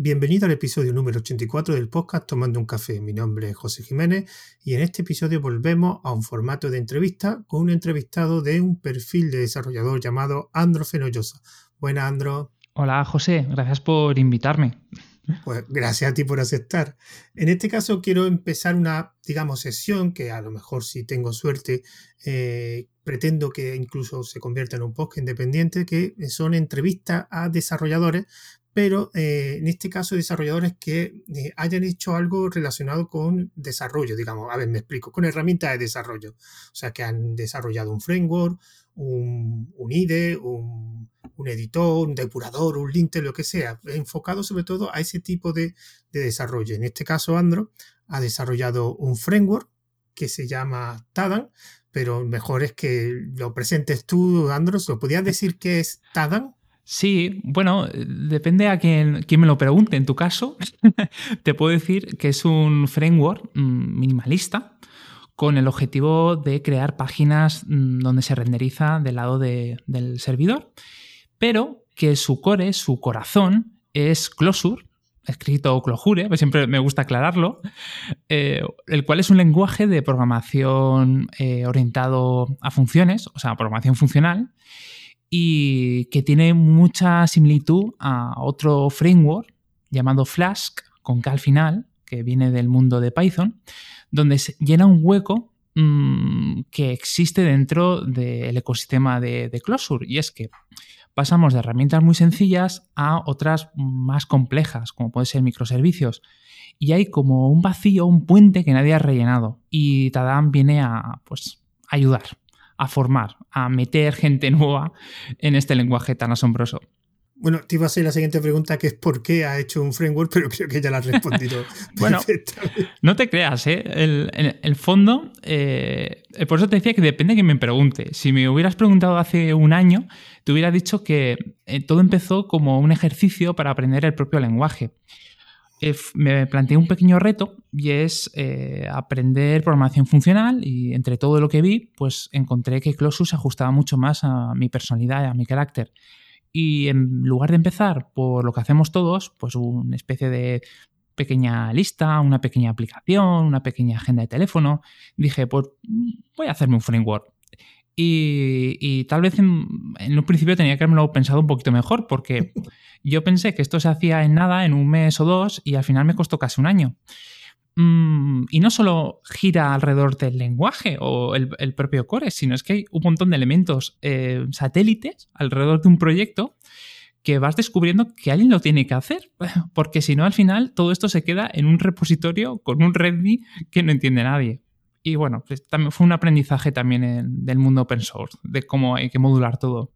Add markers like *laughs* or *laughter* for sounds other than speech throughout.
Bienvenido al episodio número 84 del podcast Tomando un café. Mi nombre es José Jiménez y en este episodio volvemos a un formato de entrevista con un entrevistado de un perfil de desarrollador llamado Andro Fenollosa. Buenas, Andro. Hola, José. Gracias por invitarme. Pues gracias a ti por aceptar. En este caso quiero empezar una, digamos, sesión que a lo mejor si tengo suerte eh, pretendo que incluso se convierta en un podcast independiente, que son entrevistas a desarrolladores, pero eh, en este caso desarrolladores que eh, hayan hecho algo relacionado con desarrollo, digamos, a ver, me explico, con herramientas de desarrollo, o sea, que han desarrollado un framework, un, IDE, un editor, un depurador, un linter, lo que sea, enfocado sobre todo a ese tipo de, desarrollo. En este caso, Andro ha desarrollado un framework que se llama Tadan, pero mejor es que lo presentes tú, Andros. ¿Lo podías decir que es Tadan? Sí, bueno, depende a quién, me lo pregunte. En tu caso, *laughs* te puedo decir que es un framework mm, minimalista con el objetivo de crear páginas mm, donde se renderiza del lado del servidor pero que su core, su corazón, es Closure, escrito Clojure, pues siempre me gusta aclararlo, eh, el cual es un lenguaje de programación eh, orientado a funciones, o sea, programación funcional, y que tiene mucha similitud a otro framework llamado Flask, con K al final, que viene del mundo de Python, donde se llena un hueco mm, que existe dentro del ecosistema de, de Closure, y es que pasamos de herramientas muy sencillas a otras más complejas, como pueden ser microservicios. Y hay como un vacío, un puente que nadie ha rellenado. Y Tadam viene a pues, ayudar, a formar, a meter gente *laughs* nueva en este lenguaje tan asombroso. Bueno, te iba a ser la siguiente pregunta, que es por qué ha hecho un framework, pero creo que ya la has respondido. *laughs* bueno, no te creas, ¿eh? El, el, fondo, eh, por eso te decía que depende de quien me pregunte. Si me hubieras preguntado hace un año, te hubiera dicho que eh, todo empezó como un ejercicio para aprender el propio lenguaje. Eh, me planteé un pequeño reto y es aprender programación funcional y entre todo lo que vi, pues encontré que Closus ajustaba mucho más a mi personalidad a mi carácter. Y en lugar de empezar por lo que hacemos todos, pues una especie de pequeña lista, una pequeña aplicación, una pequeña agenda de teléfono, dije, pues voy a hacerme un framework. Y, tal vez en, un principio tenía que haberlo pensado un poquito mejor, porque *laughs* yo pensé que esto se hacía en nada, en un mes o dos, y al final me costó casi un año. Mm, y no solo gira alrededor del lenguaje o el, propio core, sino es que hay un montón de elementos eh, satélites alrededor de un proyecto que vas descubriendo que alguien lo tiene que hacer, *laughs* porque si no al final todo esto se queda en un repositorio con un README que no entiende nadie. Y bueno, pues también fue un aprendizaje también del mundo open source, de cómo hay que modular todo.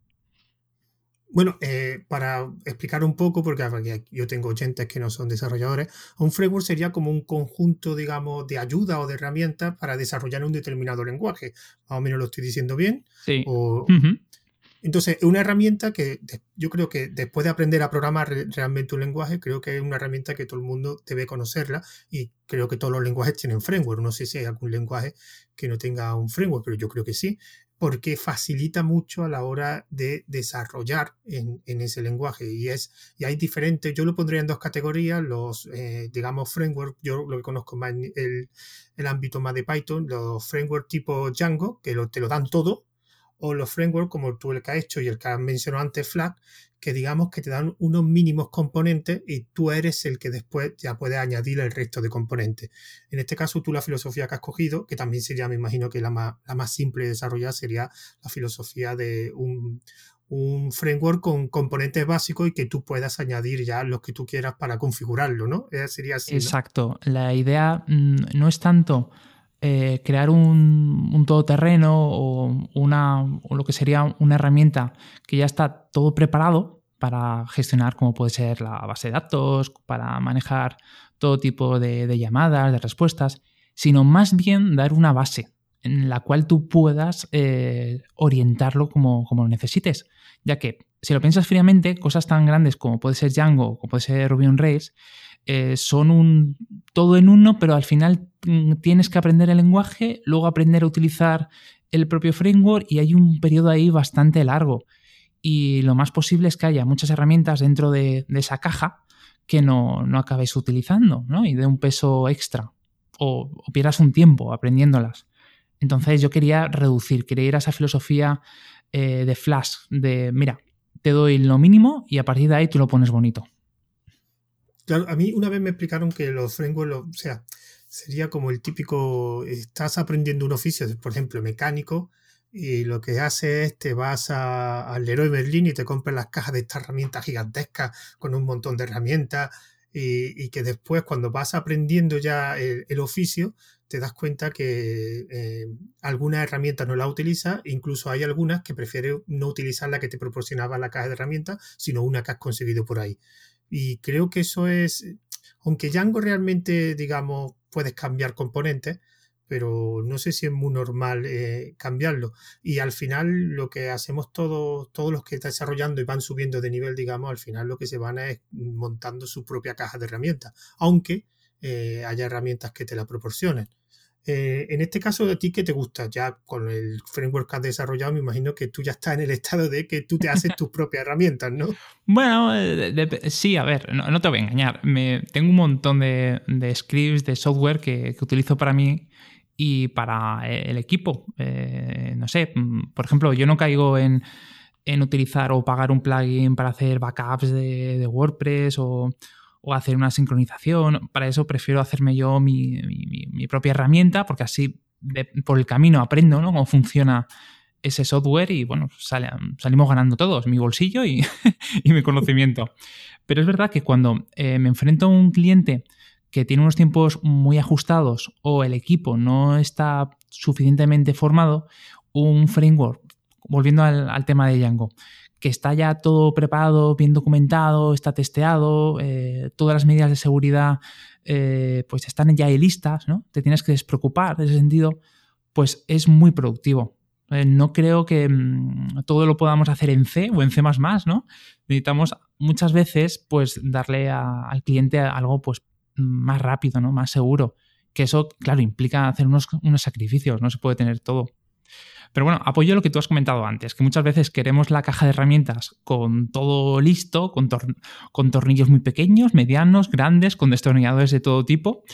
Bueno, eh, para explicar un poco, porque yo tengo oyentes que no son desarrolladores, un framework sería como un conjunto, digamos, de ayuda o de herramientas para desarrollar un determinado lenguaje. Más o menos lo estoy diciendo bien. Sí. Entonces, una herramienta que yo creo que después de aprender a programar realmente un lenguaje, creo que es una herramienta que todo el mundo debe conocerla y creo que todos los lenguajes tienen framework. No sé si hay algún lenguaje que no tenga un framework, pero yo creo que sí porque facilita mucho a la hora de desarrollar en, ese lenguaje. Y, es, y hay diferentes, yo lo pondría en dos categorías, los, eh, digamos, framework, yo lo que conozco más en el, el ámbito más de Python, los frameworks tipo Django, que te lo dan todo, o los frameworks como tú el que has hecho y el que has mencionado antes, Flag, que digamos que te dan unos mínimos componentes y tú eres el que después ya puedes añadir el resto de componentes. En este caso, tú la filosofía que has cogido, que también sería, me imagino que la más, la más simple de desarrollar, sería la filosofía de un, framework con componentes básicos y que tú puedas añadir ya los que tú quieras para configurarlo, ¿no? Sería así. Exacto. La idea mm, no es tanto eh, crear un, todoterreno o, una, o lo que sería una herramienta que ya está todo preparado para gestionar como puede ser la base de datos, para manejar todo tipo de, llamadas, de respuestas, sino más bien dar una base en la cual tú puedas eh, orientarlo como, como, lo necesites. Ya que si lo piensas fríamente, cosas tan grandes como puede ser Django o puede ser Ruby on Rails, eh, son un todo en uno, pero al final mm, tienes que aprender el lenguaje, luego aprender a utilizar el propio framework y hay un periodo ahí bastante largo. Y lo más posible es que haya muchas herramientas dentro de, esa caja que no, no acabes utilizando ¿no? y de un peso extra o, pierdas un tiempo aprendiéndolas. Entonces yo quería reducir, quería ir a esa filosofía eh, de flash, de mira, te doy lo mínimo y a partir de ahí tú lo pones bonito. Claro, a mí una vez me explicaron que los frameworks, o sea, sería como el típico, estás aprendiendo un oficio, por ejemplo, mecánico, y lo que hace es te vas al Leroy Merlin y te compras las cajas de estas herramientas gigantescas con un montón de herramientas y, que después cuando vas aprendiendo ya el, oficio te das cuenta que eh, algunas herramientas no las utilizas, incluso hay algunas que prefieres no utilizar la que te proporcionaba la caja de herramientas, sino una que has conseguido por ahí. Y creo que eso es, aunque Django realmente, digamos, puedes cambiar componentes, pero no sé si es muy normal eh, cambiarlo. Y al final lo que hacemos todos, todos los que están desarrollando y van subiendo de nivel, digamos, al final lo que se van es montando su propia caja de herramientas, aunque eh, haya herramientas que te la proporcionen. Eh, en este caso, ¿a ti qué te gusta? Ya con el framework que has desarrollado, me imagino que tú ya estás en el estado de que tú te haces tus propias herramientas, ¿no? *laughs* Bueno, sí, a ver, no, te voy a engañar. Me, tengo un montón de, scripts, de software que, utilizo para mí y para eh, el equipo. Eh, no sé, mm, por ejemplo, yo no caigo en, utilizar o pagar un plugin para hacer backups de, WordPress o, hacer una sincronización. Para eso prefiero hacerme yo mi, propia herramienta porque así por el camino aprendo cómo funciona ese software y bueno, salimos ganando todos, mi bolsillo *laughs* y, mi conocimiento. Pero es verdad que cuando eh, me enfrento a un cliente que tiene unos tiempos muy ajustados o el equipo no está suficientemente formado, un framework, volviendo al, tema de Django, que está ya todo preparado, bien documentado, está testeado, eh, todas las medidas de seguridad eh, pues están ya ahí listas, ¿no? Te tienes que despreocupar en ese sentido, pues es muy productivo. Eh, no creo que mm, todo lo podamos hacer en C o en C++, ¿no? Necesitamos muchas veces pues darle al cliente algo pues más rápido, ¿no? Más seguro. Que eso, claro, implica hacer unos, unos sacrificios, no se puede tener todo. Pero bueno, apoyo lo que tú has comentado antes, que muchas veces queremos la caja de herramientas con todo listo, con, tornillos muy pequeños, medianos, grandes, con destornilladores de todo tipo,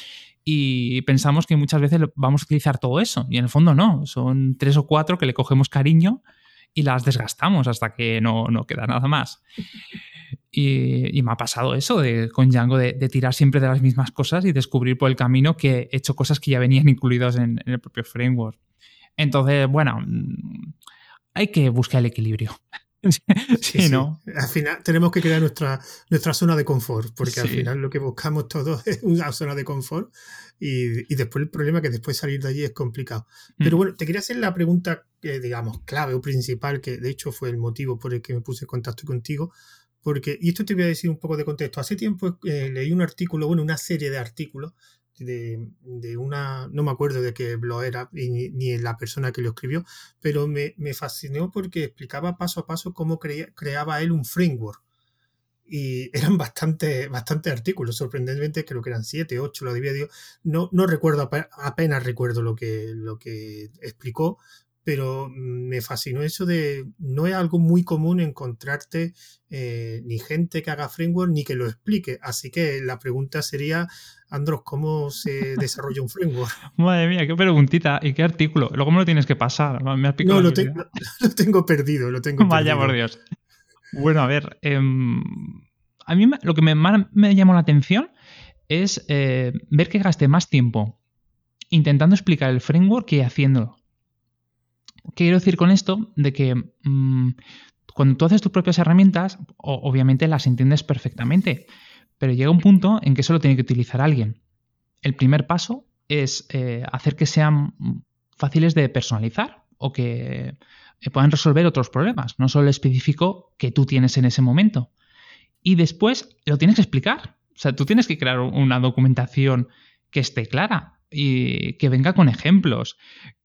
y pensamos que muchas veces vamos a utilizar todo eso, y en el fondo no, son tres o cuatro que le cogemos cariño y las desgastamos hasta que no, no queda nada más. Y, me ha pasado eso de, con Django de, tirar siempre de las mismas cosas y descubrir por el camino que he hecho cosas que ya venían incluidas en, el propio framework. Entonces, bueno, mm, hay que buscar el equilibrio. *laughs* sí, ¿no? Al final tenemos que crear nuestra, nuestra zona de confort, porque al final lo que buscamos todos *laughs* es una zona de confort y, después el problema es que después salir de allí es complicado. Pero mm. bueno, te quería hacer la pregunta, que, digamos, clave o principal, que de hecho fue el motivo por el que me puse en contacto contigo, porque, y esto te voy a decir un poco de contexto. Hace tiempo eh, leí un artículo, bueno, una serie de artículos de, una, no me acuerdo de qué blog era ni, ni la persona que lo escribió, pero me, me, fascinó porque explicaba paso a paso cómo creaba él un framework. Y *laughs* eran bastante, bastante artículos, sorprendentemente creo que eran siete, ocho, lo había No, no recuerdo, apenas recuerdo lo que, lo que explicó, pero me fascinó eso de no es algo muy común encontrarte eh, ni gente que haga framework ni que lo explique. Así que la pregunta sería, Andros, ¿cómo se *laughs* desarrolla un framework? Madre mía, qué preguntita y qué artículo. Luego me lo tienes que pasar. no, *laughs* lo, tengo perdido, lo tengo Vaya por Dios. Bueno, a ver, em, a mí lo que me, me llamó la atención es eh, ver que gasté más tiempo intentando explicar el framework que haciéndolo. ¿Qué quiero decir con esto? De que mm, cuando tú haces tus propias herramientas, obviamente las entiendes perfectamente, pero llega un punto en que solo tiene que utilizar alguien. El primer paso es eh, hacer que sean fáciles de personalizar o que eh, puedan resolver otros problemas, no solo el específico que tú tienes en ese momento. Y después lo tienes que explicar. O sea, tú tienes que crear una documentación que esté clara y que venga con ejemplos,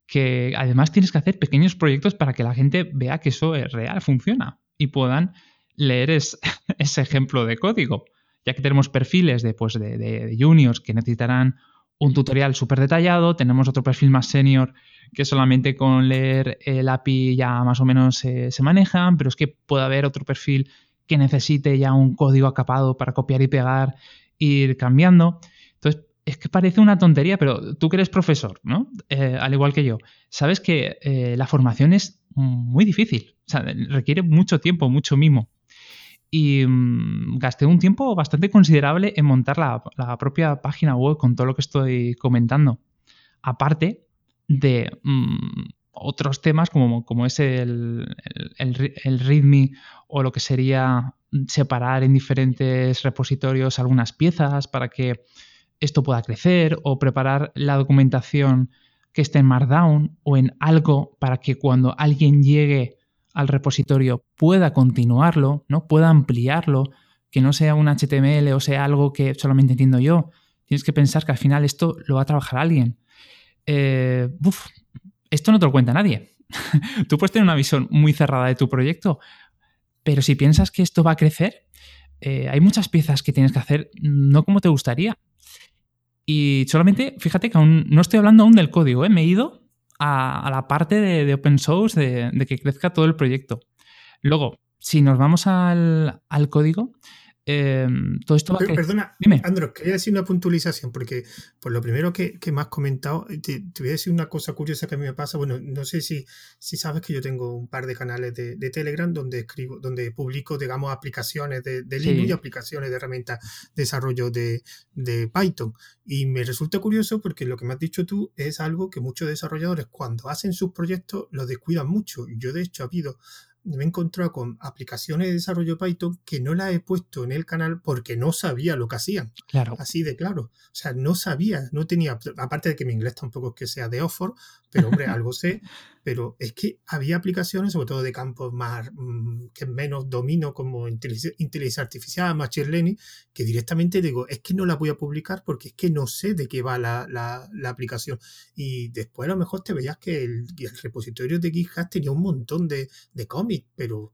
que además tienes que hacer pequeños proyectos para que la gente vea que eso es real, funciona y puedan leer *laughs* ese ejemplo de código. Ya que tenemos perfiles de, pues, de, juniors que necesitarán un tutorial súper detallado, tenemos otro perfil más senior que solamente con leer el API ya más o menos se manejan, pero es que puede haber otro perfil que necesite ya un código acapado para copiar y pegar, ir cambiando. Entonces, es que parece una tontería, pero tú que eres profesor, ¿no? Eh, al igual que yo, sabes que eh, la formación es muy difícil, o sea, requiere mucho tiempo, mucho mimo. Y mm, gasté un tiempo bastante considerable en montar la, propia página web con todo lo que estoy comentando. Aparte de mm, otros temas como, como es el, el, el README o lo que sería separar en diferentes repositorios algunas piezas para que esto pueda crecer o preparar la documentación que esté en Markdown o en algo para que cuando alguien llegue al repositorio pueda continuarlo, ¿no? pueda ampliarlo, que no sea un HTML o sea algo que solamente entiendo yo. Tienes que pensar que al final esto lo va a trabajar alguien. Eh, esto no te lo cuenta nadie. *laughs* Tú puedes tener una visión muy cerrada de tu proyecto, pero si piensas que esto va a crecer, eh, hay muchas piezas que tienes que hacer no como te gustaría. Y solamente, fíjate que aún no estoy hablando aún del código, ¿eh? me he ido a, la parte de, open source, de, que crezca todo el proyecto. Luego, si nos vamos al, código, Em, todo esto va a Perdona, Dime. Andros, quería decir una puntualización, porque por lo primero que, me has comentado, eh, te, voy a decir una cosa curiosa que a mí me pasa. Bueno, no sé si, si sabes que yo tengo un par de canales de, Telegram donde escribo, donde publico, digamos, aplicaciones de, Linux y aplicaciones de herramientas de desarrollo de, de Python. Y me resulta curioso porque lo que me has dicho tú es algo que muchos desarrolladores cuando hacen sus proyectos lo descuidan mucho. Yo de hecho ha habido me he encontrado con aplicaciones de desarrollo Python que no las he puesto en el canal porque no sabía lo que hacían. Claro. Así de claro. O sea, no sabía, no tenía, aparte de que mi inglés tampoco es que sea de Oxford, pero hombre, *laughs* algo sé, pero es que había aplicaciones, sobre todo de campos más mm, que menos domino, como inteligencia artificial, machine learning, que directamente digo, es que no la voy a publicar porque es que no sé de qué va la, la, aplicación. Y después a lo mejor te veías que el, repositorio de GitHub tenía un montón de, de cómics, pero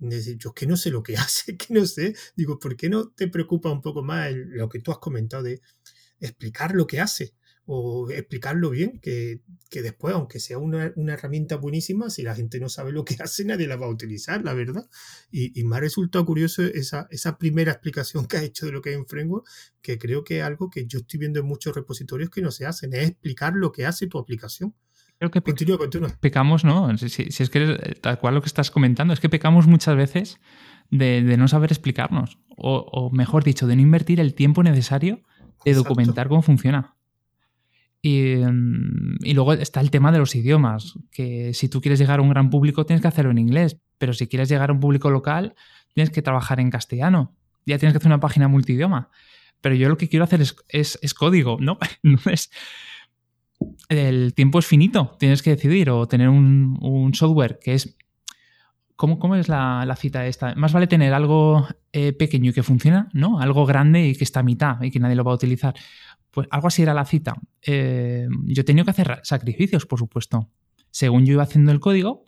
yo es que no sé lo que *laughs* hace, que no sé. Digo, ¿por qué no te preocupa un poco más lo que tú has comentado de explicar lo que hace? O explicarlo bien, que, después, aunque sea una, herramienta buenísima, si la gente no sabe lo que *laughs* hace, nadie la va a utilizar, la verdad. Y, me ha resultado curioso esa, esa primera explicación que ha hecho de lo que hay en Framework, que creo que es algo que yo estoy viendo en muchos repositorios que no se hacen, es explicar lo que hace tu aplicación. Creo que continúa, continúa. pecamos, ¿no? Si, es que tal cual lo que estás comentando, es que pecamos muchas veces de, no saber explicarnos, o, mejor dicho, de no invertir el tiempo necesario de documentar cómo funciona. Mm, y, luego está el tema de los idiomas, que si tú quieres llegar a un gran público tienes que hacerlo en inglés, pero si quieres llegar a un público local tienes que trabajar en castellano, ya tienes que hacer una página multidioma. Pero yo lo que quiero hacer es, código, ¿no? *laughs* Entonces, el tiempo es finito, tienes que decidir o tener un, software que es... ¿Cómo, cómo es la, cita esta? Más vale tener algo eh, pequeño y que funciona, ¿no? Algo grande y que está a mitad y que nadie lo va a utilizar. Pues algo así era la cita. Eh, yo he tenido que hacer sacrificios, por supuesto. Según yo iba haciendo el código,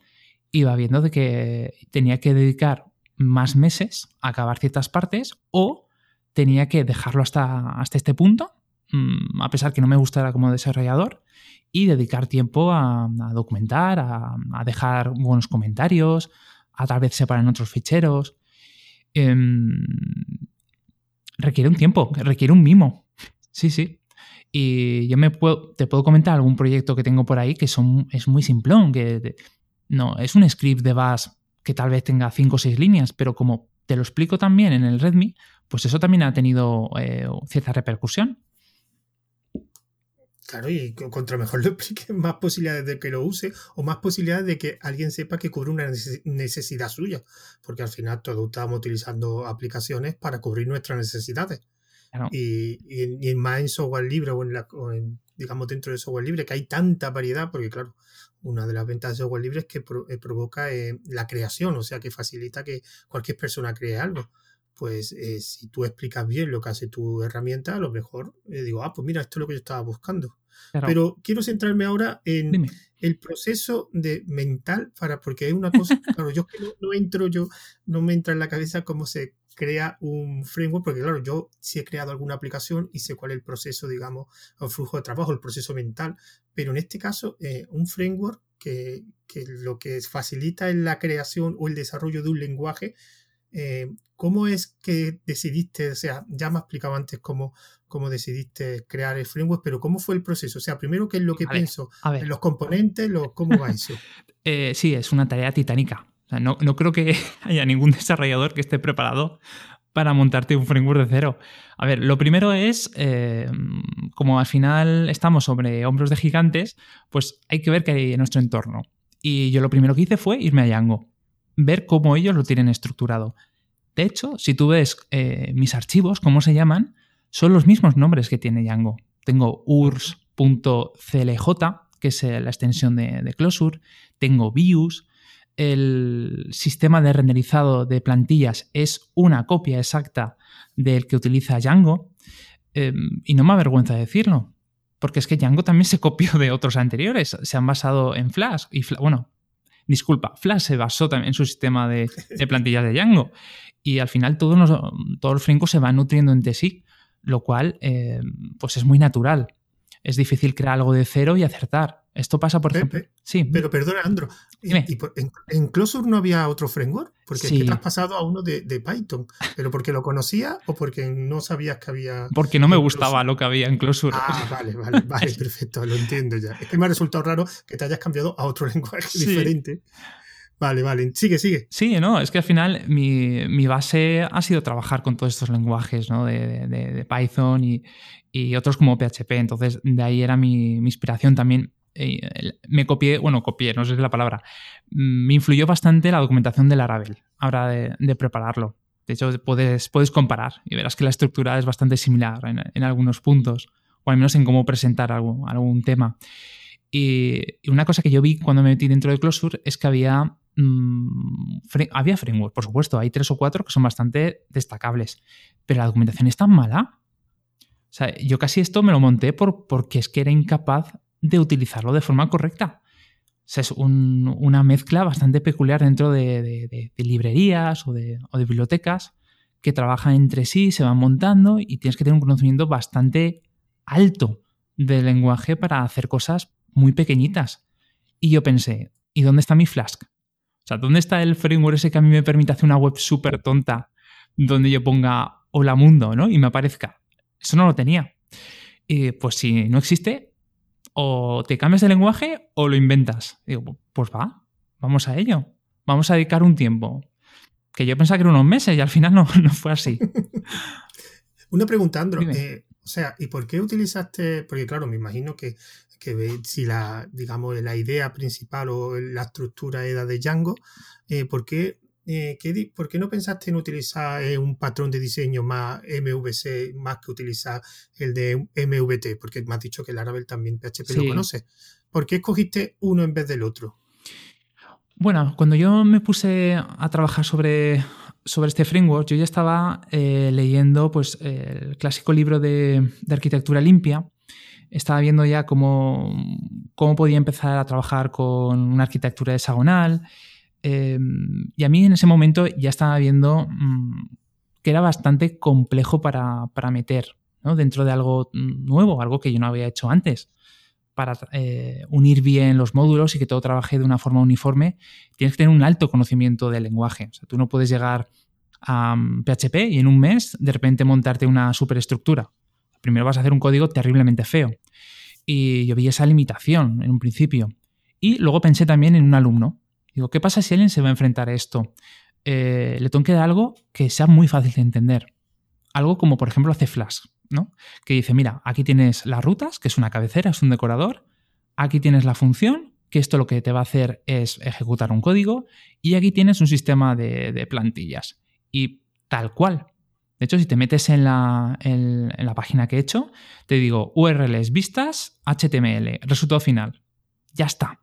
iba viendo de que tenía que dedicar más meses a acabar ciertas partes o tenía que dejarlo hasta, hasta este punto, mm, a pesar que no me gustara como desarrollador, y dedicar tiempo a, documentar, a, dejar buenos comentarios, a tal vez separar en otros ficheros. Em, requiere un tiempo, requiere un mimo. Sí, sí. Y yo me puedo, te puedo comentar algún proyecto que tengo por ahí que son, es muy simplón, que no, es un script de Bash que tal vez tenga 5 o 6 líneas, pero como te lo explico también en el README, pues eso también ha tenido eh, cierta repercusión. Claro, y contra mejor lo explique, más posibilidades de que lo use o más posibilidades de que alguien sepa que cubre una necesidad suya, porque al final todos estamos utilizando aplicaciones para cubrir nuestras necesidades. Y, y, más en software libre o en, la, digamos dentro de software libre, que hay tanta variedad, porque claro, una de las ventas de software libre es que eh, provoca eh, la creación, o sea que facilita que cualquier persona cree algo. Pues eh, si tú explicas bien lo que hace tu herramienta, a lo mejor digo, ah, pues mira, esto es lo que yo estaba buscando. Pero quiero centrarme ahora en el proceso de mental para, porque es una cosa, *laughs* claro, yo que no, entro, yo no me entra en la cabeza cómo se crea un framework, porque claro, yo sí he creado alguna aplicación y sé cuál es el proceso, digamos, el flujo de trabajo, el proceso mental, pero en este caso, eh, un framework que, que, lo que facilita es la creación o el desarrollo de un lenguaje, eh, ¿cómo es que decidiste, o sea, ya me has explicado antes cómo, cómo decidiste crear el framework, pero ¿cómo fue el proceso? O sea, primero, ¿qué es lo que pienso? los componentes, los, ¿cómo va eso? *laughs* Eh, sí, es una tarea titánica. No, no creo que *laughs* haya ningún desarrollador que esté preparado para montarte un framework de cero. A ver, lo primero es, eh, como al final estamos sobre hombros de gigantes, pues hay que ver qué hay en nuestro entorno. Y yo lo primero que hice fue irme a Django, ver cómo ellos lo tienen estructurado. De hecho, si tú ves eh, mis archivos, cómo se llaman, son los mismos nombres que tiene Django. Tengo urs.clj, que es la extensión de, de Closure, tengo views, el sistema de renderizado de plantillas es una copia exacta del que utiliza Django. Em, y no me avergüenza decirlo, porque es que Django también se copió de otros anteriores. Se han basado en Flash. Y bueno, disculpa, Flash se basó también en su sistema de, plantillas de Django. Y al final todos los, todos los frameworks se van nutriendo entre sí, lo cual em, pues es muy natural. Es difícil crear algo de cero y acertar. Esto pasa, por ejemplo. sí. Pero perdona, Andro. ¿Y, en, Closure no había otro framework? Porque es que te has pasado a uno de, Python. ¿Pero porque lo conocía o porque no sabías que había. Porque no me gustaba lo que había en Closure. Ah, vale, vale, *laughs* vale, perfecto, lo entiendo ya. Es que me ha resultado raro que te hayas cambiado a otro *laughs* lenguaje diferente. Vale, vale. Sigue, sigue. Sí, no, es que al final mi, base ha sido trabajar con todos estos lenguajes, ¿no? De, Python y, y, otros como PHP. Entonces, de ahí era mi, mi inspiración también eh, me copié, bueno, copié, no sé si es la palabra, mm, me influyó bastante la documentación de Laravel a de, de prepararlo. De hecho, puedes, puedes comparar y verás que la estructura es bastante similar en, algunos puntos, o al menos en cómo presentar algún, tema. Y, una cosa que yo vi cuando me metí dentro de Closure es que había, mm, había framework, por supuesto, hay tres o cuatro que son bastante destacables, pero la documentación es tan mala. O sea, yo casi esto me lo monté por, porque es que era incapaz de utilizarlo de forma correcta. es una mezcla bastante peculiar dentro de, librerías o, de, bibliotecas que trabajan entre sí, se van montando y tienes que tener un conocimiento bastante alto del lenguaje para hacer cosas muy pequeñitas. Y yo pensé, ¿y dónde está mi Flask? O sea, ¿dónde está el framework ese que a mí me permite hacer una web súper tonta donde yo ponga hola mundo, ¿no? Y me aparezca. Eso no lo tenía. Y pues si no existe, o te cambias de lenguaje o lo inventas. Digo, pues va, vamos a ello. Vamos a dedicar un tiempo. Que yo pensaba que eran unos meses y al final no, *laughs* no fue así. *laughs* Una pregunta, Andro. Eh, o sea, ¿y por qué utilizaste? Porque claro, me imagino que, que si la, digamos, la idea principal o la estructura era de Django, eh, ¿por qué eh, ¿por qué no pensaste en utilizar eh, un patrón de diseño más MVC más que utilizar el de MVT? Porque me has dicho que el Laravel también PHP lo conoce. ¿Por qué escogiste uno en vez del otro? Bueno, cuando yo me puse a trabajar sobre, sobre este framework, yo ya estaba eh, leyendo pues, el clásico libro de, arquitectura limpia. Estaba viendo ya cómo, cómo podía empezar a trabajar con una arquitectura hexagonal Em, y a mí en ese momento ya estaba viendo mm, que era bastante complejo para, meter dentro de algo nuevo, algo que yo no había hecho antes. Para eh, unir bien los módulos y que todo trabaje de una forma uniforme, tienes que tener un alto conocimiento del lenguaje. Tú no puedes llegar a PHP mm, y en un mes de repente montarte una superestructura. Primero vas a hacer un código terriblemente feo. Y yo vi esa limitación en un principio. Y luego pensé también en un alumno. Digo, ¿qué pasa si alguien se va a enfrentar a esto? Eh, le tengo que dar algo que sea muy fácil de entender. Algo como, por ejemplo, hace Flash, ¿no? Que dice, mira, aquí tienes las rutas, que es una cabecera, es un decorador. Aquí tienes la función, que esto lo que te va a hacer es ejecutar un código. Y aquí tienes un sistema de, plantillas. Y tal cual. De hecho, si te metes en la, en la página que he hecho, te digo URLs vistas, HTML, resultado final. Ya está.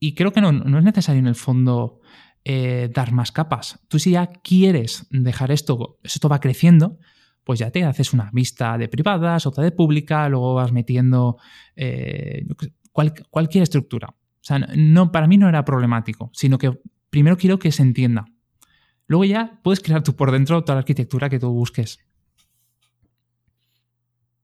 Y creo que no, no es necesario en el fondo eh, dar más capas. Tú si ya quieres dejar esto, esto va creciendo, pues ya te haces una vista de privadas, otra de pública, luego vas metiendo eh, cualquier estructura. O sea, no, para mí no era problemático, sino que primero quiero que se entienda. Luego ya puedes crear tú por dentro toda la arquitectura que tú busques.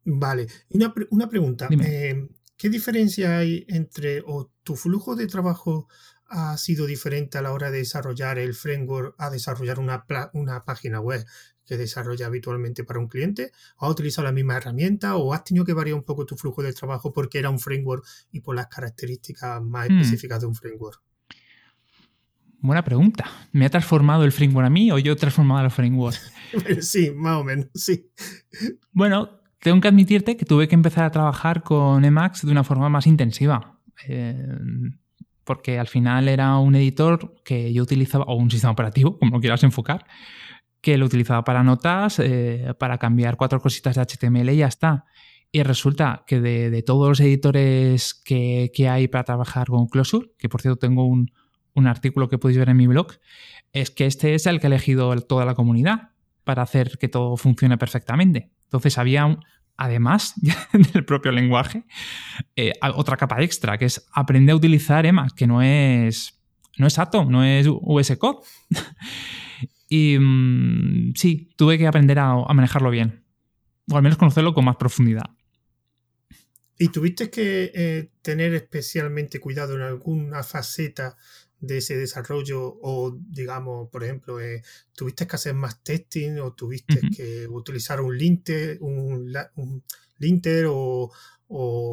Vale. Una, una pregunta. Eh, ¿Qué diferencia hay entre tu flujo de trabajo ha sido diferente a la hora de desarrollar el framework a desarrollar una, una página web que desarrolla habitualmente para un cliente? ¿O has utilizado la misma herramienta o has tenido que variar un poco tu flujo de trabajo porque era un framework y por las características más hmm. específicas de un framework? Buena pregunta. ¿Me ha transformado el framework a mí o yo he transformado al framework? *laughs* sí, más o menos, sí. Bueno, tengo que admitirte que tuve que empezar a trabajar con Emacs de una forma más intensiva. Eh, porque al final era un editor que yo utilizaba, o un sistema operativo, como lo quieras enfocar, que lo utilizaba para notas, eh, para cambiar cuatro cositas de HTML y ya está. Y resulta que de, todos los editores que, hay para trabajar con Closure, que por cierto tengo un, artículo que podéis ver en mi blog, es que este es el que ha elegido toda la comunidad para hacer que todo funcione perfectamente. Entonces había, además *laughs* del propio lenguaje, eh, otra capa extra, que es aprender a utilizar EMAS, que no es, no es Atom, no es US Code. *laughs* y mm, sí, tuve que aprender a, manejarlo bien, o al menos conocerlo con más profundidad. ¿Y tuviste que eh, tener especialmente cuidado en alguna faceta de ese desarrollo o digamos, por ejemplo, eh, tuviste que hacer más testing o tuviste que utilizar un linter, un, linter o,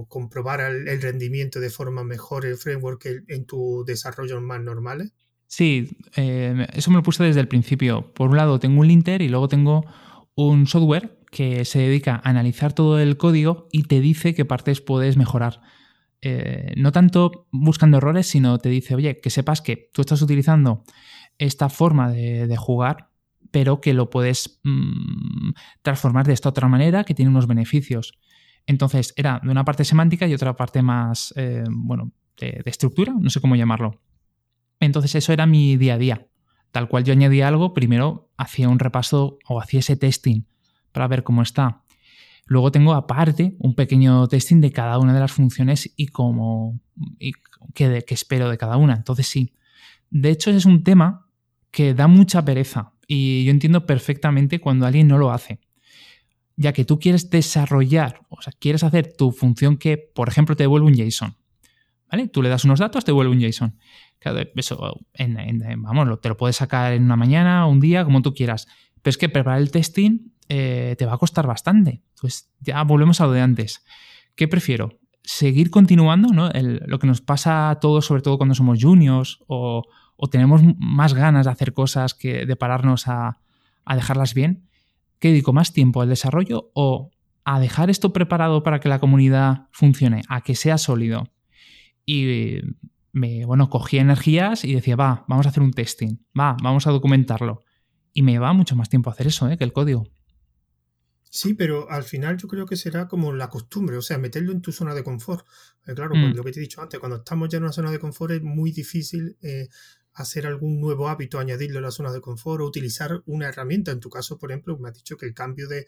comprobar el, rendimiento de forma mejor el framework en tu desarrollo más normales? Sí, eh, eso me lo puse desde el principio. Por un lado tengo un linter y luego tengo un software que se dedica a analizar todo el código y te dice qué partes puedes mejorar. Eh, no tanto buscando errores, sino te dice, oye, que sepas que tú estás utilizando esta forma de, jugar, pero que lo puedes mm, transformar de esta otra manera que tiene unos beneficios. Entonces, era de una parte semántica y otra parte más, eh, bueno, de, estructura, no sé cómo llamarlo. Entonces, eso era mi día a día. Tal cual yo añadía algo, primero hacía un repaso o hacía ese testing para ver cómo está. Luego tengo aparte un pequeño testing de cada una de las funciones y cómo y qué, espero de cada una. Entonces sí. De hecho, es un tema que da mucha pereza y yo entiendo perfectamente cuando alguien no lo hace. Ya que tú quieres desarrollar, o sea, quieres hacer tu función que, por ejemplo, te devuelve un JSON. ¿Vale? Tú le das unos datos, te devuelve un JSON. eso, vamos, te lo puedes sacar en una mañana, un día, como tú quieras. Pero es que preparar el testing eh, te va a costar bastante. Pues ya volvemos a lo de antes. ¿Qué prefiero? Seguir continuando, ¿no? lo que nos pasa a todos, sobre todo cuando somos juniors o, tenemos más ganas de hacer cosas que de pararnos a, dejarlas bien. ¿Qué dedico más tiempo al desarrollo o a dejar esto preparado para que la comunidad funcione, a que sea sólido? Y me, bueno, cogía energías y decía, va, vamos a hacer un testing, va, vamos a documentarlo. Y me va mucho más tiempo hacer eso ¿eh? que el código. Sí, pero al final yo creo que será como la costumbre, o sea, meterlo en tu zona de confort. Eh, claro, mm. lo que te he dicho antes, cuando estamos ya en una zona de confort es muy difícil eh, hacer algún nuevo hábito, añadirlo a la zona de confort o utilizar una herramienta. En tu caso, por ejemplo, me has dicho que el cambio de,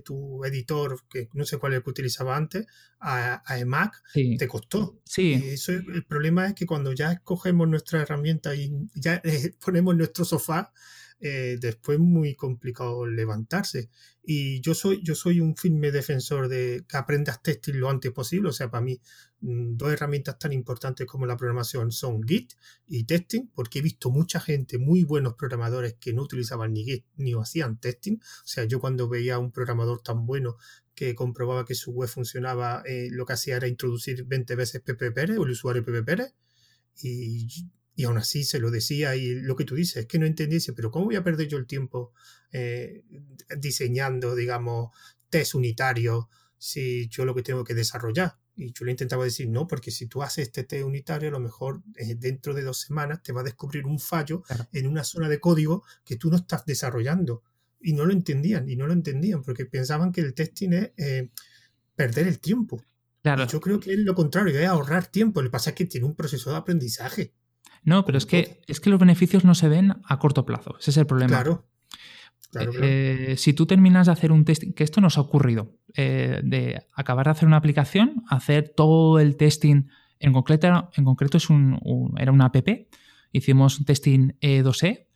tu editor, que no sé cuál es el que utilizaba antes, a, a Emac, te costó. Sí. eso, el problema es que cuando ya escogemos nuestra herramienta y ya eh, *laughs* ponemos nuestro sofá, eh, después muy complicado levantarse. Y yo soy, yo soy un firme defensor de que aprendas testing lo antes posible. O sea, para mí, mm, dos herramientas tan importantes como la programación son Git y testing, porque he visto mucha gente, muy buenos programadores que no utilizaban ni Git ni hacían testing. O sea, yo cuando veía a un programador tan bueno que comprobaba que su web funcionaba, eh, lo que hacía era introducir 20 veces PPPR o el usuario PPPR. Y y aún así se lo decía y lo que tú dices es que no entendiese, pero ¿cómo voy a perder yo el tiempo eh, diseñando, digamos, test unitarios si yo lo que tengo que desarrollar? Y yo le intentaba decir, no, porque si tú haces este test unitario, a lo mejor eh, dentro de dos semanas te va a descubrir un fallo en una zona de código que tú no estás desarrollando. Y no lo entendían, y no lo entendían, porque pensaban que el testing es eh, perder el tiempo. Claro. yo creo que es lo contrario, es ahorrar tiempo. Lo que pasa es que tiene un proceso de aprendizaje. No, pero es que, es que los beneficios no se ven a corto plazo. Ese es el problema. Claro. Eh, si tú terminas de hacer un testing, que esto nos ha ocurrido, eh, de acabar de hacer una aplicación, hacer todo el testing, en concreto, en concreto es un, era una app, hicimos un testing E2E,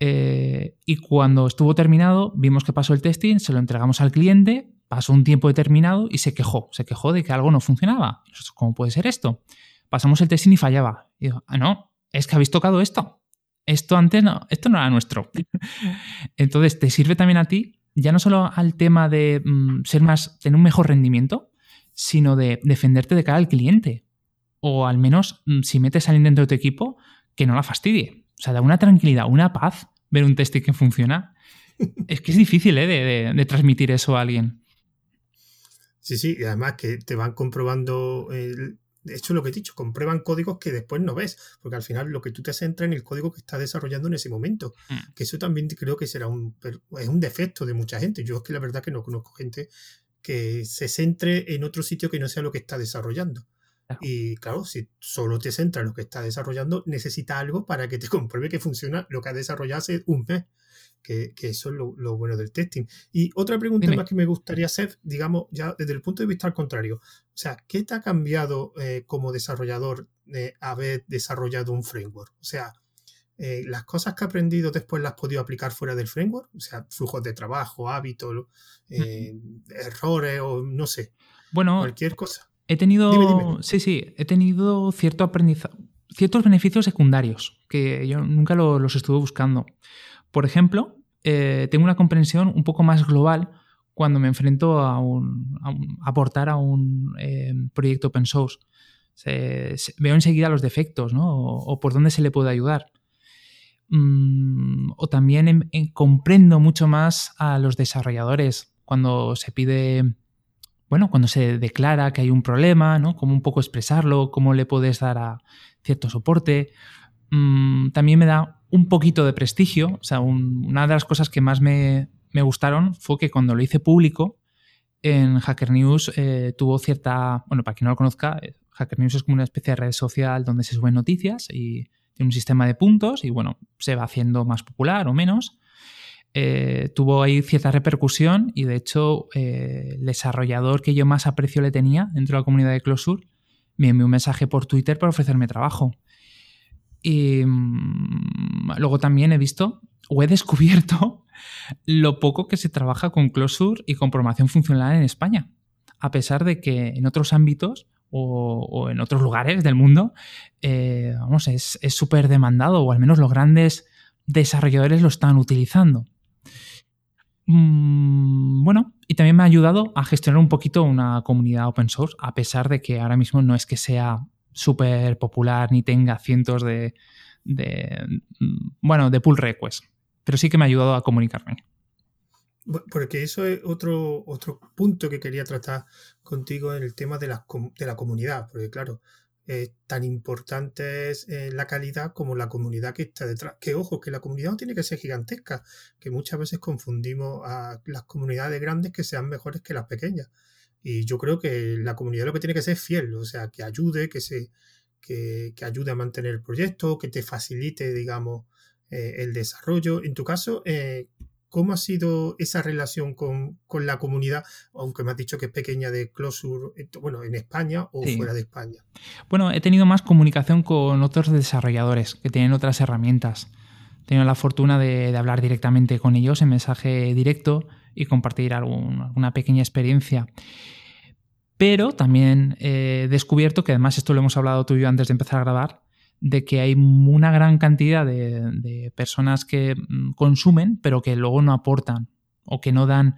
eh, y cuando estuvo terminado, vimos que pasó el testing, se lo entregamos al cliente, pasó un tiempo determinado y se quejó, se quejó de que algo no funcionaba. ¿Cómo puede ser esto? Pasamos el testing y fallaba. Y digo, ah, no, es que habéis tocado esto. Esto antes no, esto no era nuestro. *laughs* Entonces, te sirve también a ti, ya no solo al tema de mm, ser más, tener un mejor rendimiento, sino de defenderte de cara al cliente. O al menos, mm, si metes a alguien dentro de tu equipo, que no la fastidie. O sea, da una tranquilidad, una paz ver un testing que funciona. *laughs* es que es difícil ¿eh? de, transmitir eso a alguien. Sí, sí, y además que te van comprobando, de hecho lo que he dicho, comprueban códigos que después no ves, porque al final lo que tú te centras en el código que estás desarrollando en ese momento, mm. que eso también creo que será un, es un defecto de mucha gente. Yo es que la verdad que no conozco gente que se centre en otro sitio que no sea lo que está desarrollando. Y claro, si solo te centras en lo que está desarrollando, necesita algo para que te *laughs* compruebe que funciona lo que ha desarrollado hace un mes. Que, eso es lo, bueno del testing. Y otra pregunta más que me gustaría hacer, digamos, ya desde el punto de vista al contrario. O sea, ¿qué te ha cambiado eh, como desarrollador de haber desarrollado un framework? O sea, eh, las cosas que has aprendido después las has podido aplicar fuera del framework, o sea, flujos de trabajo, hábitos, eh, errores o no sé. Bueno, cualquier cosa. He tenido, sí, sí, he tenido cierto aprendizaje, ciertos beneficios secundarios que yo nunca los estuve buscando. Por ejemplo, eh, tengo una comprensión un poco más global cuando me enfrento a, un, aportar a un proyecto open source. veo enseguida los defectos, ¿no? o, por dónde se le puede ayudar. Mm, o también comprendo mucho más a los desarrolladores cuando se pide, bueno, cuando se declara que hay un problema. Cómo un poco expresarlo, cómo le puedes dar cierto soporte. Mm, también me da un poquito de prestigio. O sea, una de las cosas que más me, gustaron fue que cuando lo hice público en Hacker News eh, tuvo cierta, bueno, para quien no lo conozca, eh, Hacker News es como una especie de red social donde se suben noticias y tiene un sistema de puntos y bueno, se va haciendo más popular o menos. Eh, tuvo ahí cierta repercusión y de hecho eh, el desarrollador que yo más aprecio le tenía dentro de la comunidad de Closure me envió un mensaje por Twitter para ofrecerme trabajo. Y mm, luego también he visto o he descubierto *laughs* lo poco que se trabaja con Closure y con programación funcional en España. A pesar de que en otros ámbitos o, en otros lugares del mundo, eh, vamos, es súper demandado, o al menos los grandes desarrolladores lo están utilizando. Mm, bueno, y también me ha ayudado a gestionar un poquito una comunidad open source, a pesar de que ahora mismo no es que sea súper popular ni tenga cientos de, de, mm, bueno, de pull requests, pero sí que me ha ayudado a comunicarme. Porque eso es otro, otro punto que quería tratar contigo en el tema de la, de la comunidad, porque claro, tan importante es eh, la calidad como la comunidad que está detrás. Que ojo, que la comunidad no tiene que ser gigantesca, que muchas veces confundimos a las comunidades grandes que sean mejores que las pequeñas. Y yo creo que la comunidad lo que tiene que ser es fiel, o sea, que ayude, que se que, que ayude a mantener el proyecto, que te facilite, digamos, eh, el desarrollo. En tu caso, eh, ¿Cómo ha sido esa relación con, la comunidad, aunque me has dicho que es pequeña de Closure, eh, bueno, en España o fuera de España? Bueno, he tenido más comunicación con otros desarrolladores que tienen otras herramientas. He tenido la fortuna de, hablar directamente con ellos en mensaje directo y compartir alguna pequeña experiencia. Pero también he descubierto que además esto lo hemos hablado tú y yo antes de empezar a grabar, de que hay una gran cantidad de, personas que mm, consumen, pero que luego no aportan o que no dan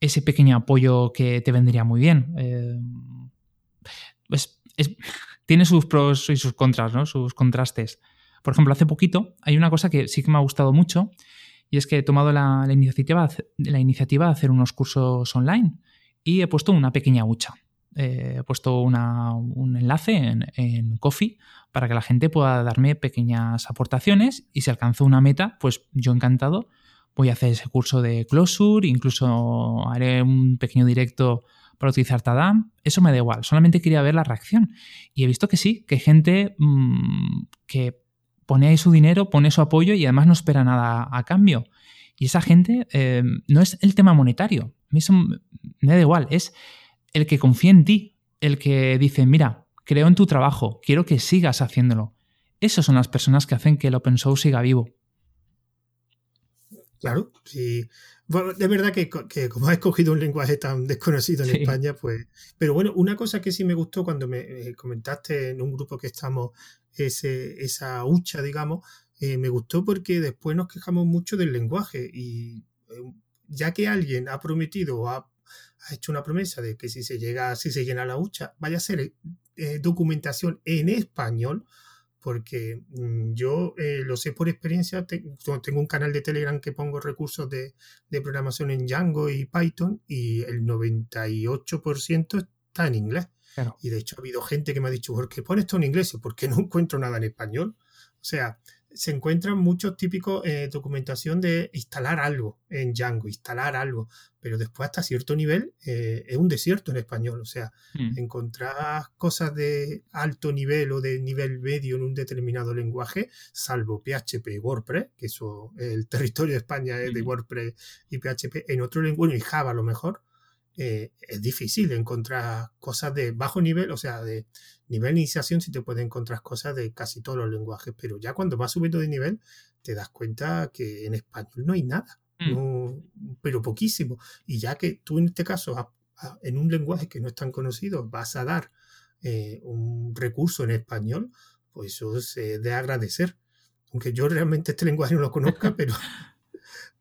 ese pequeño apoyo que te vendría muy bien. Eh, tiene sus pros y sus contras, ¿no? sus contrastes. Por ejemplo, hace poquito hay una cosa que sí que me ha gustado mucho y es que he tomado la, iniciativa, la iniciativa de hacer unos cursos online y he puesto una pequeña hucha. Eh, he puesto un enlace en, en, Coffee para que la gente pueda darme pequeñas aportaciones y si alcanzo una meta, pues yo encantado voy a hacer ese curso de Closure, incluso haré un pequeño directo para utilizar Tadam, eso me da igual, solamente quería ver la reacción. Y he visto que sí, que hay gente mmm, que pone ahí su dinero, pone su apoyo y además no espera nada a cambio. Y esa gente eh, no es el tema monetario, me da igual, es el que confía en ti, el que dice, mira, creo en tu trabajo, quiero que sigas haciéndolo. Esas son las personas que hacen que el open source siga vivo. Claro, sí. Bueno, de verdad que, como has escogido un lenguaje tan desconocido en España, pues... Pero bueno, una cosa que sí me gustó cuando me eh, comentaste en un grupo que estamos ese, esa hucha, digamos, eh, me gustó porque después nos quejamos mucho del lenguaje y eh, ya que alguien ha prometido o ha, hecho una promesa de que si se llega, si se llena la hucha, vaya a ser eh, documentación en español, porque mm, yo lo sé por experiencia, tengo un canal de Telegram que pongo recursos de, de programación en Django y Python y el 98% está en inglés. Y de hecho ha habido gente que me ha dicho, ¿por qué pones esto en inglés? ¿Por qué no encuentro nada en español? O sea, se encuentran muchos típicos eh, documentación de instalar algo en Django, instalar algo, pero después hasta cierto nivel eh, es un desierto en español. O sea, mm. encontrar cosas de alto nivel o de nivel medio en un determinado lenguaje, salvo PHP y WordPress, que eso, el territorio de España es de WordPress y PHP, en otro lenguaje, y Java a lo mejor, eh, es difícil encontrar cosas de bajo nivel, o sea, de nivel de iniciación si te puedes encontrar cosas de casi todos los lenguajes, pero ya cuando vas subiendo de nivel te das cuenta que en español no hay nada, mm. pero poquísimo. Y ya que tú en este caso, en un lenguaje que no es tan conocido, vas a dar eh, un recurso en español, pues eso es de agradecer. Aunque yo realmente este *laughs* lenguaje no lo conozca, *laughs* pero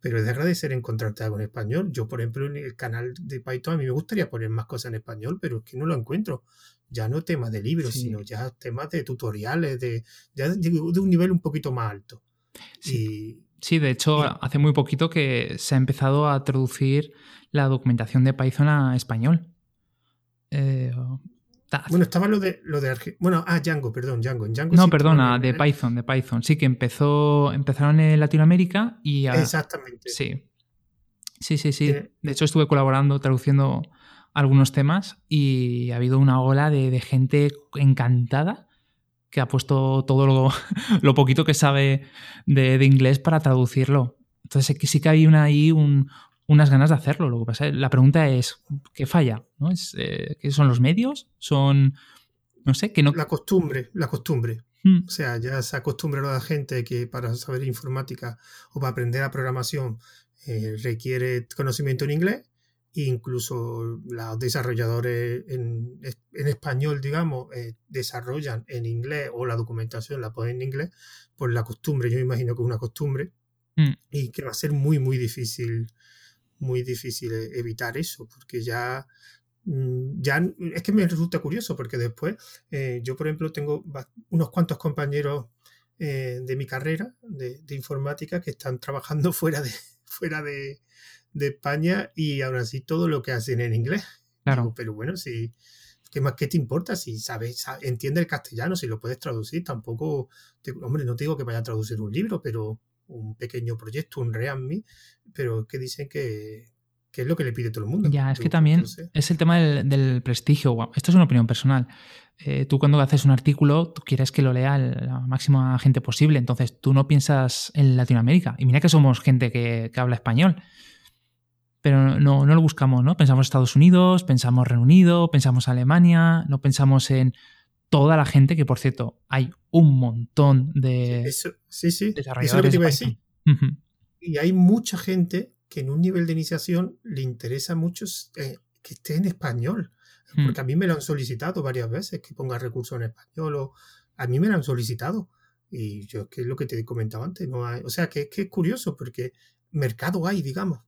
pero es de agradecer encontrarte algo en español. Yo, por ejemplo, en el canal de Python a mí me gustaría poner más cosas en español, pero es que no lo encuentro. Ya no temas de libros, sino ya temas de tutoriales, de, de, un nivel un poquito más alto. Sí. sí, de hecho, hace muy poquito que se ha empezado a traducir la documentación de Python a español. Eh, bueno, estaba lo de lo de bueno, ah, Django, perdón, Django. no, perdona, de Python, de Python. Sí, que empezó, empezaron en Latinoamérica y Exactamente. Sí. Sí, sí, sí. De hecho, estuve colaborando, traduciendo algunos temas y ha habido una ola de, gente encantada que ha puesto todo lo, *laughs* lo poquito que sabe de, inglés para traducirlo. Entonces sí que hay una, ahí un, unas ganas de hacerlo. Lo que pasa, la pregunta es, ¿qué falla? ¿no? Es, eh, ¿Qué son los medios? ¿Son, no sé, que no... La costumbre, la costumbre. Hmm. O sea, ya se acostumbra a la gente que para saber informática o para aprender a programación eh, requiere conocimiento en inglés. Incluso los desarrolladores en, español, digamos, eh, desarrollan en inglés o la documentación la ponen en inglés por la costumbre. Yo imagino que es una costumbre hmm. y que va a ser muy, muy difícil muy difícil e-, evitar eso, porque ya, mm, ya es que me resulta curioso, porque después eh, yo, por ejemplo, tengo unos cuantos compañeros eh, de mi carrera de, informática que están trabajando *laughs* fuera de, fuera de, España y aún así todo lo que hacen en inglés. Claro. pero bueno, si, ¿qué más qué te importa? Si sabes, entiende el castellano, si lo puedes traducir, tampoco, hombre, no te digo que vaya a traducir un libro, pero un pequeño proyecto, un README, pero que dicen que, es lo que le pide todo el mundo. Ya, es que también es el tema del, prestigio. Esto es una opinión personal. Eh, tú cuando haces un artículo, tú quieres que lo lea la máxima gente posible, entonces tú no piensas en Latinoamérica. Y mira que somos gente que, habla español, pero no, no, lo buscamos, ¿no? Pensamos Estados Unidos, pensamos Reino Unido, pensamos Alemania, no pensamos en toda la gente, que por cierto, hay un montón de eso, sí, sí. desarrolladores. Eso es lo Y hay mucha gente que en un nivel de iniciación le interesa mucho eh, que esté en español. Hmm. Porque a mí me lo han solicitado varias veces, que ponga recursos en español. O a mí me lo han solicitado. Y yo, que es lo que te comentaba antes, no hay, o sea, que, que es curioso porque mercado hay, digamos.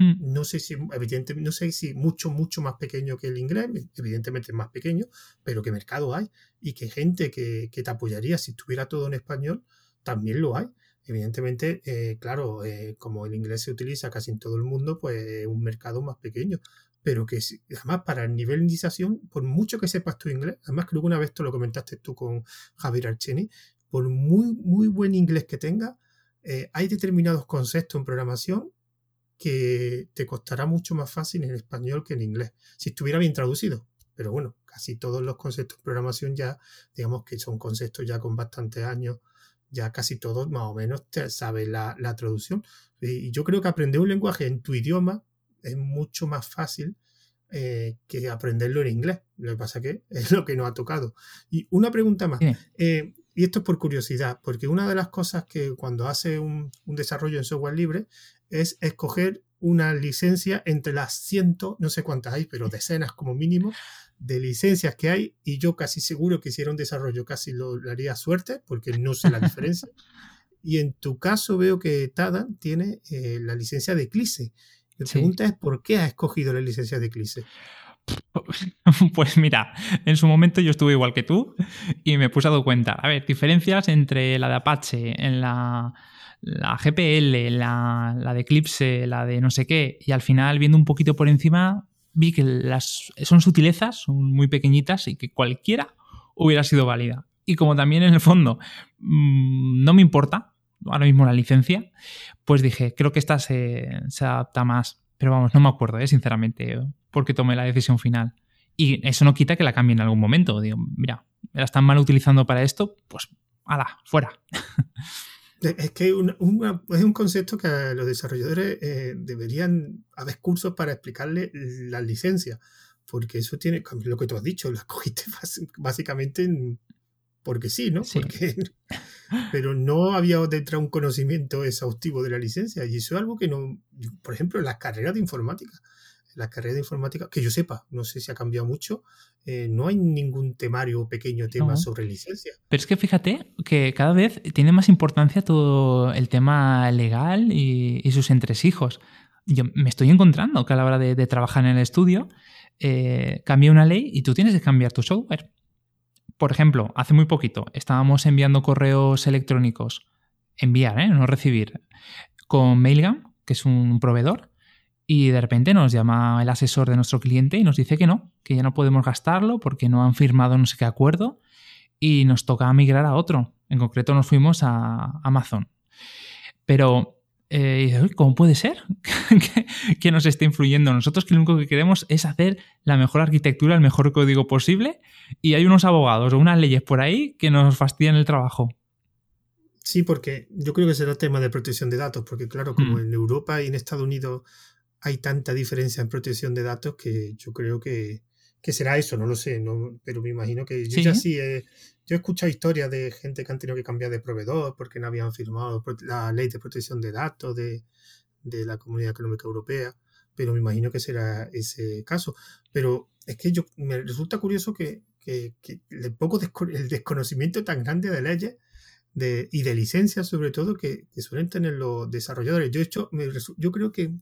Mm. No sé si, evidentemente, no sé si mucho, mucho más pequeño que el inglés, evidentemente es más pequeño, pero que mercado hay y que gente que, te apoyaría si estuviera todo en español, también lo hay. Evidentemente, eh, claro, eh, como el inglés se utiliza casi en todo el mundo, pues es un mercado más pequeño. Pero que además para el nivel de iniciación, por mucho que sepas tu inglés, además creo que una vez tú lo comentaste tú con Javier Archeni, por muy, muy buen inglés que tenga, eh, hay determinados conceptos en programación que te costará mucho más fácil en español que en inglés, si estuviera bien traducido. Pero bueno, casi todos los conceptos de programación ya, digamos que son conceptos ya con bastantes años, ya casi todos más o menos te saben la, traducción. Y yo creo que aprender un lenguaje en tu idioma es mucho más fácil eh, que aprenderlo en inglés. Lo que pasa que *laughs* es lo que nos ha tocado. Y una pregunta más. Eh, y esto es por curiosidad, porque una de las cosas que cuando hace un, un desarrollo en software libre es escoger una licencia entre las cientos, no sé cuántas hay, pero decenas como mínimo, de licencias que hay y yo casi seguro que un desarrollo casi lo, haría suerte porque no sé la *laughs* diferencia. y en tu caso veo que Tadan tiene eh, la licencia de Eclipse. La pregunta es ¿por qué ha escogido la licencia de Eclipse? *laughs* Pues mira, en su momento yo estuve igual que tú y me puse a dar cuenta. A ver, diferencias entre la de Apache, en la, la GPL, la, de Eclipse, la de no sé qué, y al final viendo un poquito por encima vi que las son sutilezas, son muy pequeñitas y que cualquiera hubiera sido válida. Y como también en el fondo mm, no me importa ahora mismo la licencia, pues dije, creo que esta se, se adapta más. Pero vamos, no me acuerdo, ¿eh? sinceramente, porque tomé la decisión final. Y eso no quita que la cambie en algún momento. Digo, mira, la están mal utilizando para esto, pues, ala, fuera. *laughs* Es que es un concepto que los desarrolladores eh, deberían haber cursos para explicarle las licencias, porque eso tiene, lo que tú has dicho, las *laughs* cogiste básicamente porque sí, ¿no? Porque, *laughs* pero no había detrás un conocimiento exhaustivo de la licencia y eso es algo que no, por ejemplo, en las carreras de informática la carrera de informática, que yo sepa, no sé si ha cambiado mucho, eh, no hay ningún temario o pequeño tema sobre licencia. Pero es que fíjate que cada vez tiene más importancia todo el tema legal y, sus entresijos. Yo me estoy encontrando que a la hora de, trabajar en el estudio eh, cambia una ley y tú tienes que cambiar tu software. Por ejemplo, hace muy poquito estábamos enviando correos electrónicos, enviar, ¿eh? no recibir, con Mailgun, que es un proveedor, y de repente nos llama el asesor de nuestro cliente y nos dice que no, que ya no podemos gastarlo porque no han firmado no sé qué acuerdo y nos toca migrar a otro. En concreto nos fuimos a Amazon. Pero, eh, ¿cómo puede ser *laughs* que, nos esté influyendo? Nosotros que lo único que queremos es hacer la mejor arquitectura, el mejor código posible y hay unos abogados o unas leyes por ahí que nos fastidian el trabajo. Sí, porque yo creo que será tema de protección de datos, porque claro, como mm. en Europa y en Estados Unidos hay tanta diferencia en protección de datos que yo creo que, será eso, no lo sé, no, pero me imagino que yo ya sí he, yo he escuchado historias de gente que han tenido que cambiar de proveedor porque no habían firmado la ley de protección de datos de, la Comunidad Económica Europea, pero me imagino que será ese caso. Pero es que yo me resulta curioso que, que, el poco el desconocimiento tan grande de leyes de, y de licencias sobre todo que, suelen tener los desarrolladores. Yo, hecho, yo creo que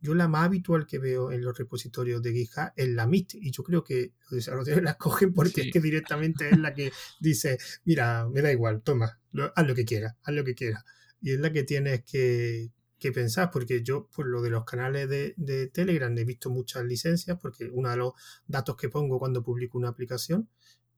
yo la más habitual que veo en los repositorios de GitHub es la MIT y yo creo que los desarrolladores *laughs* la cogen porque es que directamente es la que dice, mira, me da igual, toma, haz lo que quieras, haz lo que quieras. Y es la que tienes que, que pensar, porque yo por lo de los canales de, de, Telegram he visto muchas licencias, porque uno de los datos que pongo cuando publico una aplicación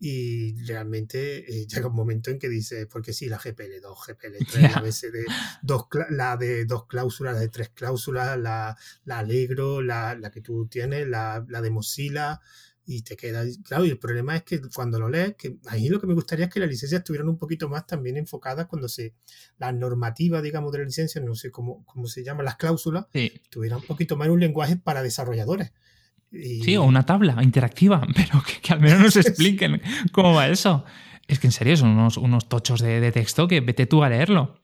y realmente eh, *laughs* llega un momento en que dice, porque sí, la GPL2, GPL3, la BSD, dos, la de dos cláusulas, la de tres cláusulas, la, la Allegro, la, la, que tú tienes, la, la, de Mozilla, y te queda, claro, y el problema es que cuando lo lees, que a mí lo que me gustaría es que las licencias estuvieran un poquito más también enfocadas cuando se, la normativa, digamos, de la licencia, no sé cómo, cómo se llaman las cláusulas, sí. tuvieran un poquito más un lenguaje para desarrolladores Sí, o una tabla interactiva, *laughs* pero que, al menos nos *laughs* expliquen cómo va eso. Es que en serio son unos, unos tochos de, texto que vete tú a leerlo.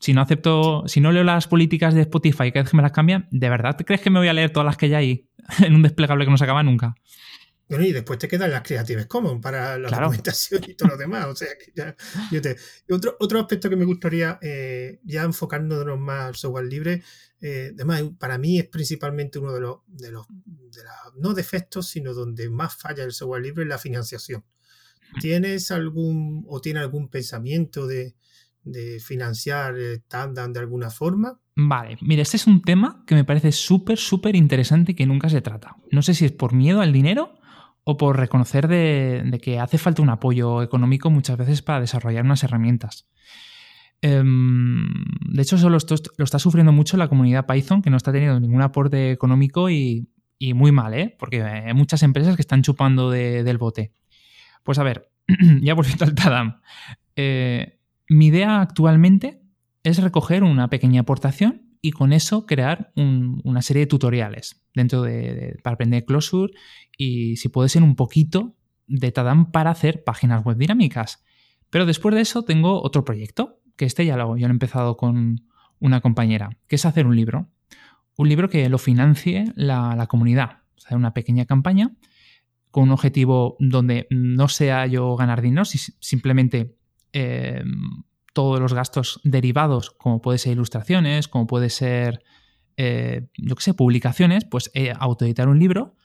Si no acepto, si no leo las políticas de Spotify cada vez que me las cambian, ¿de verdad crees que me voy a leer todas las que hay ahí *laughs* en un desplegable que no se acaba nunca? Bueno, y después te quedan las Creative Commons para la documentación y todo lo demás. O sea, que ya, otro, otro aspecto que me gustaría eh, ya enfocándonos más al software libre, eh, además, para mí es principalmente uno de los, de los no defectos, sino donde más falla el software libre es la financiación. ¿Tienes algún o tiene algún pensamiento de, de financiar Tandan de alguna forma? Vale, mira, este es un tema que me parece súper, súper interesante y que nunca se trata. No sé si es por miedo al dinero o por reconocer de, que hace falta un apoyo económico muchas veces para desarrollar unas herramientas. Em, de hecho, eso lo, está sufriendo mucho la comunidad Python, que no está teniendo ningún aporte económico y, y muy mal, ¿eh? Porque hay muchas empresas que están chupando del bote. Pues a ver, *clears throat* ya volviendo al Tadam. Eh, mi idea actualmente es recoger una pequeña aportación y con eso crear una serie de tutoriales dentro de, para aprender Closure y si puede ser un poquito de Tadam para hacer páginas web dinámicas. Pero después de eso tengo otro proyecto, que este ya lo, ya lo he empezado con una compañera, que es hacer un libro un libro que lo financie la, comunidad. O sea, una pequeña campaña con un objetivo donde no sea yo ganar dinero, simplemente eh, todos los gastos derivados, como puede ser ilustraciones, como puede ser, eh, yo qué sé, publicaciones, pues eh, autoeditar un libro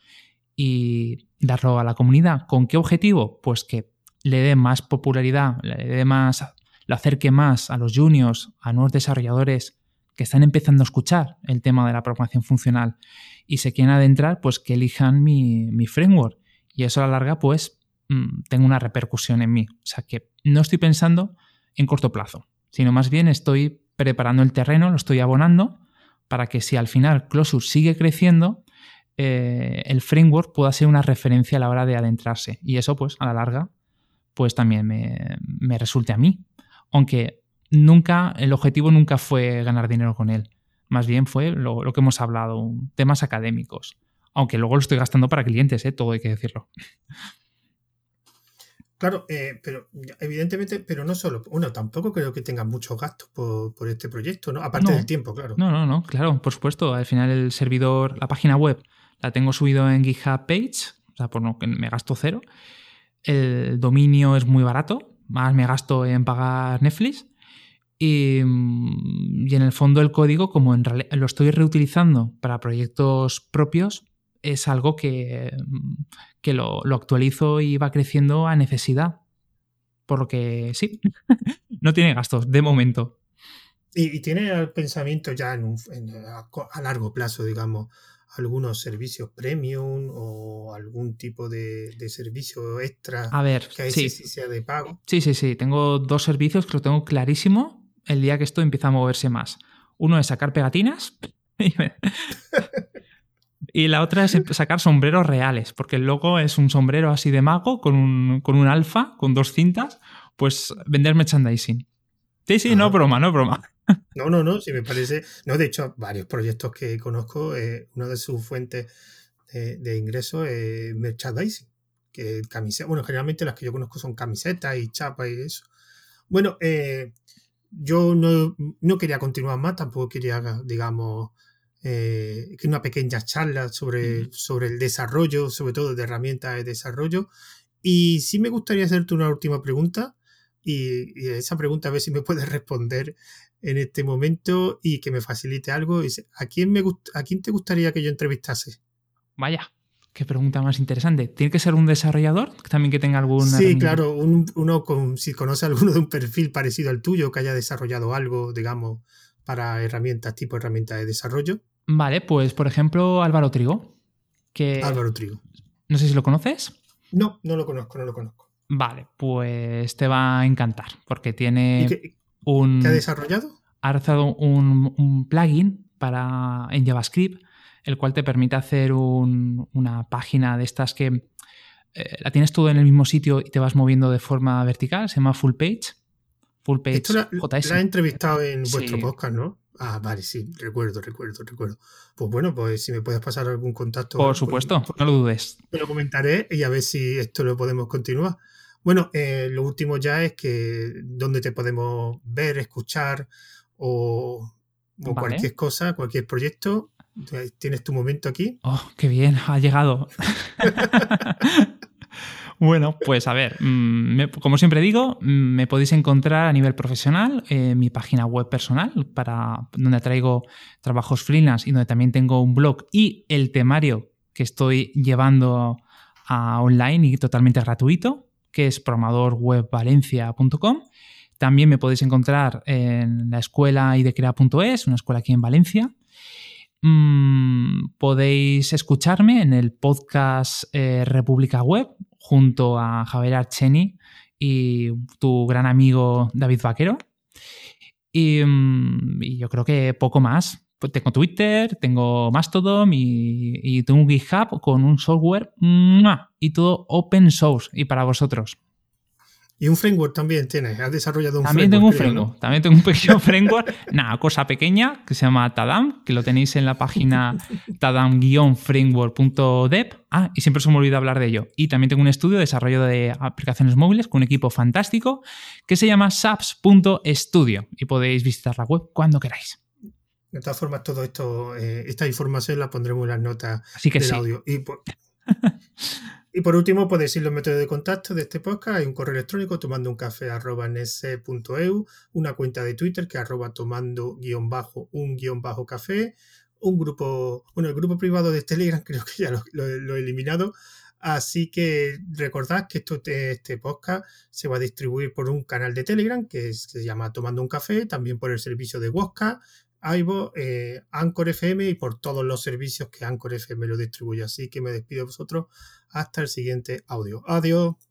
y darlo a la comunidad. ¿Con qué objetivo? Pues que le dé más popularidad, le dé más, lo acerque más a los juniors, a nuevos desarrolladores que están empezando a escuchar el tema de la programación funcional y se quieren adentrar, pues que elijan mi, mi framework y eso a la larga pues mm, tengo una repercusión en mí. O sea que no estoy pensando en corto plazo, sino más bien estoy preparando el terreno, lo estoy abonando para que si al final Closure sigue creciendo, eh, el framework pueda ser una referencia a la hora de adentrarse. Y eso pues a la larga pues también me, resulte a mí. Aunque nunca, el objetivo nunca fue ganar dinero con él. Más bien fue lo, lo que hemos hablado, temas académicos. Aunque luego lo estoy gastando para clientes, ¿eh? todo hay que decirlo. Claro, eh, pero evidentemente, pero no solo, bueno, tampoco creo que tengan muchos gastos por, este proyecto, ¿no? Aparte del tiempo, claro. No, no, no, claro, por supuesto. Al final el servidor, la página web, la tengo subido en GitHub Page, o sea, por lo que me gasto cero. El dominio es muy barato, más me gasto en pagar Netflix. Y, y en el fondo el código, como en lo estoy reutilizando para proyectos propios, es algo que, que lo, actualizo y va creciendo a necesidad. Por lo que sí, *laughs* no tiene gastos de momento. Y, tiene el pensamiento ya en a, largo plazo, digamos, algunos servicios premium o algún tipo de, servicio extra a ver, que sí. sea de pago. Sí, sí, sí. Tengo dos servicios que lo tengo clarísimo el día que esto empieza a moverse más. Uno es sacar pegatinas. *laughs* *laughs* Y la otra es sacar sombreros reales, porque el logo es un sombrero así de mago con un, con un alfa, con dos cintas, pues vender merchandising. Sí, sí, no broma, no broma. No, no, no, sí me parece. No, de hecho, varios proyectos que conozco, eh, una de sus fuentes de, ingresos es merchandising. Que camiseta, bueno, generalmente las que yo conozco son camisetas y chapas y eso. Bueno, eh, yo no, no, quería continuar más, tampoco quería, digamos, eh, que una pequeña charla sobre, sobre el desarrollo, sobre todo de herramientas de desarrollo. Y sí me gustaría hacerte una última pregunta y, esa pregunta a ver si me puedes *laughs* responder en este momento y que me facilite algo. ¿A quién, me ¿A quién te gustaría que yo entrevistase? Vaya, qué pregunta más interesante. ¿Tiene que ser un desarrollador también que tenga algún... Sí, claro, uno con, si conoce alguno de un perfil parecido al tuyo, que haya desarrollado algo, digamos, para herramientas tipo herramientas de desarrollo. Vale, pues por ejemplo Álvaro Trigo. Que Álvaro Trigo. No sé si lo conoces. No, no lo conozco, no lo conozco. Vale, pues te va a encantar porque tiene qué, un... ¿Qué ha desarrollado? Ha desarrollado un, plugin para, en JavaScript, el cual te permite hacer una página de estas que eh, la tienes todo en el mismo sitio y te vas moviendo de forma vertical, se llama Full Page. Full Page Esto la, la he entrevistado en vuestro podcast, ¿no? Ah, vale, sí, recuerdo, recuerdo, recuerdo. Pues bueno, pues si me puedes pasar algún contacto. Por supuesto, no lo dudes. Te lo comentaré y a ver si esto lo podemos continuar. Bueno, eh, lo último ya es que dónde te podemos ver, escuchar o, cualquier cosa, cualquier proyecto. Tienes tu momento aquí. Oh, qué bien, ha llegado. *laughs* Bueno, pues a ver, mm, como siempre digo, mm, me podéis encontrar a nivel profesional en mi página web personal, para donde traigo trabajos freelance y donde también tengo un blog y el temario que estoy llevando a online y totalmente gratuito, que es programadorwebvalencia.com. También me podéis encontrar en la escuela idecrea.es, una escuela aquí en Valencia. Mm, podéis escucharme en el podcast eh, República Web, junto a Javier Archeni y tu gran amigo David Vaquero. Mm, y, yo creo que poco más. Pues tengo Twitter, tengo Mastodon y, y tengo un GitHub con un software y todo open source y para vosotros. Y un framework también tienes, has desarrollado un también Tengo un framework También tengo un pequeño *laughs* framework, nada, cosa pequeña, que se llama Tadam, que lo tenéis en la página *laughs* tadam-framework.dev. Ah, y siempre se me olvida hablar de ello. Y también tengo un estudio de desarrollo de aplicaciones móviles con un equipo fantástico que se llama saps.studio y podéis visitar la web cuando queráis. De todas formas, todo esto, eh, esta información la pondremos en las notas Así que del sí. audio. Y por, *laughs* y por último, podéis ir los métodos de contacto de este podcast. Hay un correo electrónico tomando un café arroba nese.eu, una cuenta de Twitter que arroba tomando guion bajo un guion bajo café, un grupo, bueno, el grupo privado de Telegram *laughs* creo que ya lo, lo- lo he eliminado. Así que recordad que esto, este podcast se va a distribuir por un canal de Telegram que es- que se llama Tomando un Café, también por el servicio de Wosca, Aibo, eh, Anchor FM y por todos los servicios que Anchor FM lo distribuye. Así que me despido de vosotros hasta el siguiente audio. Adiós.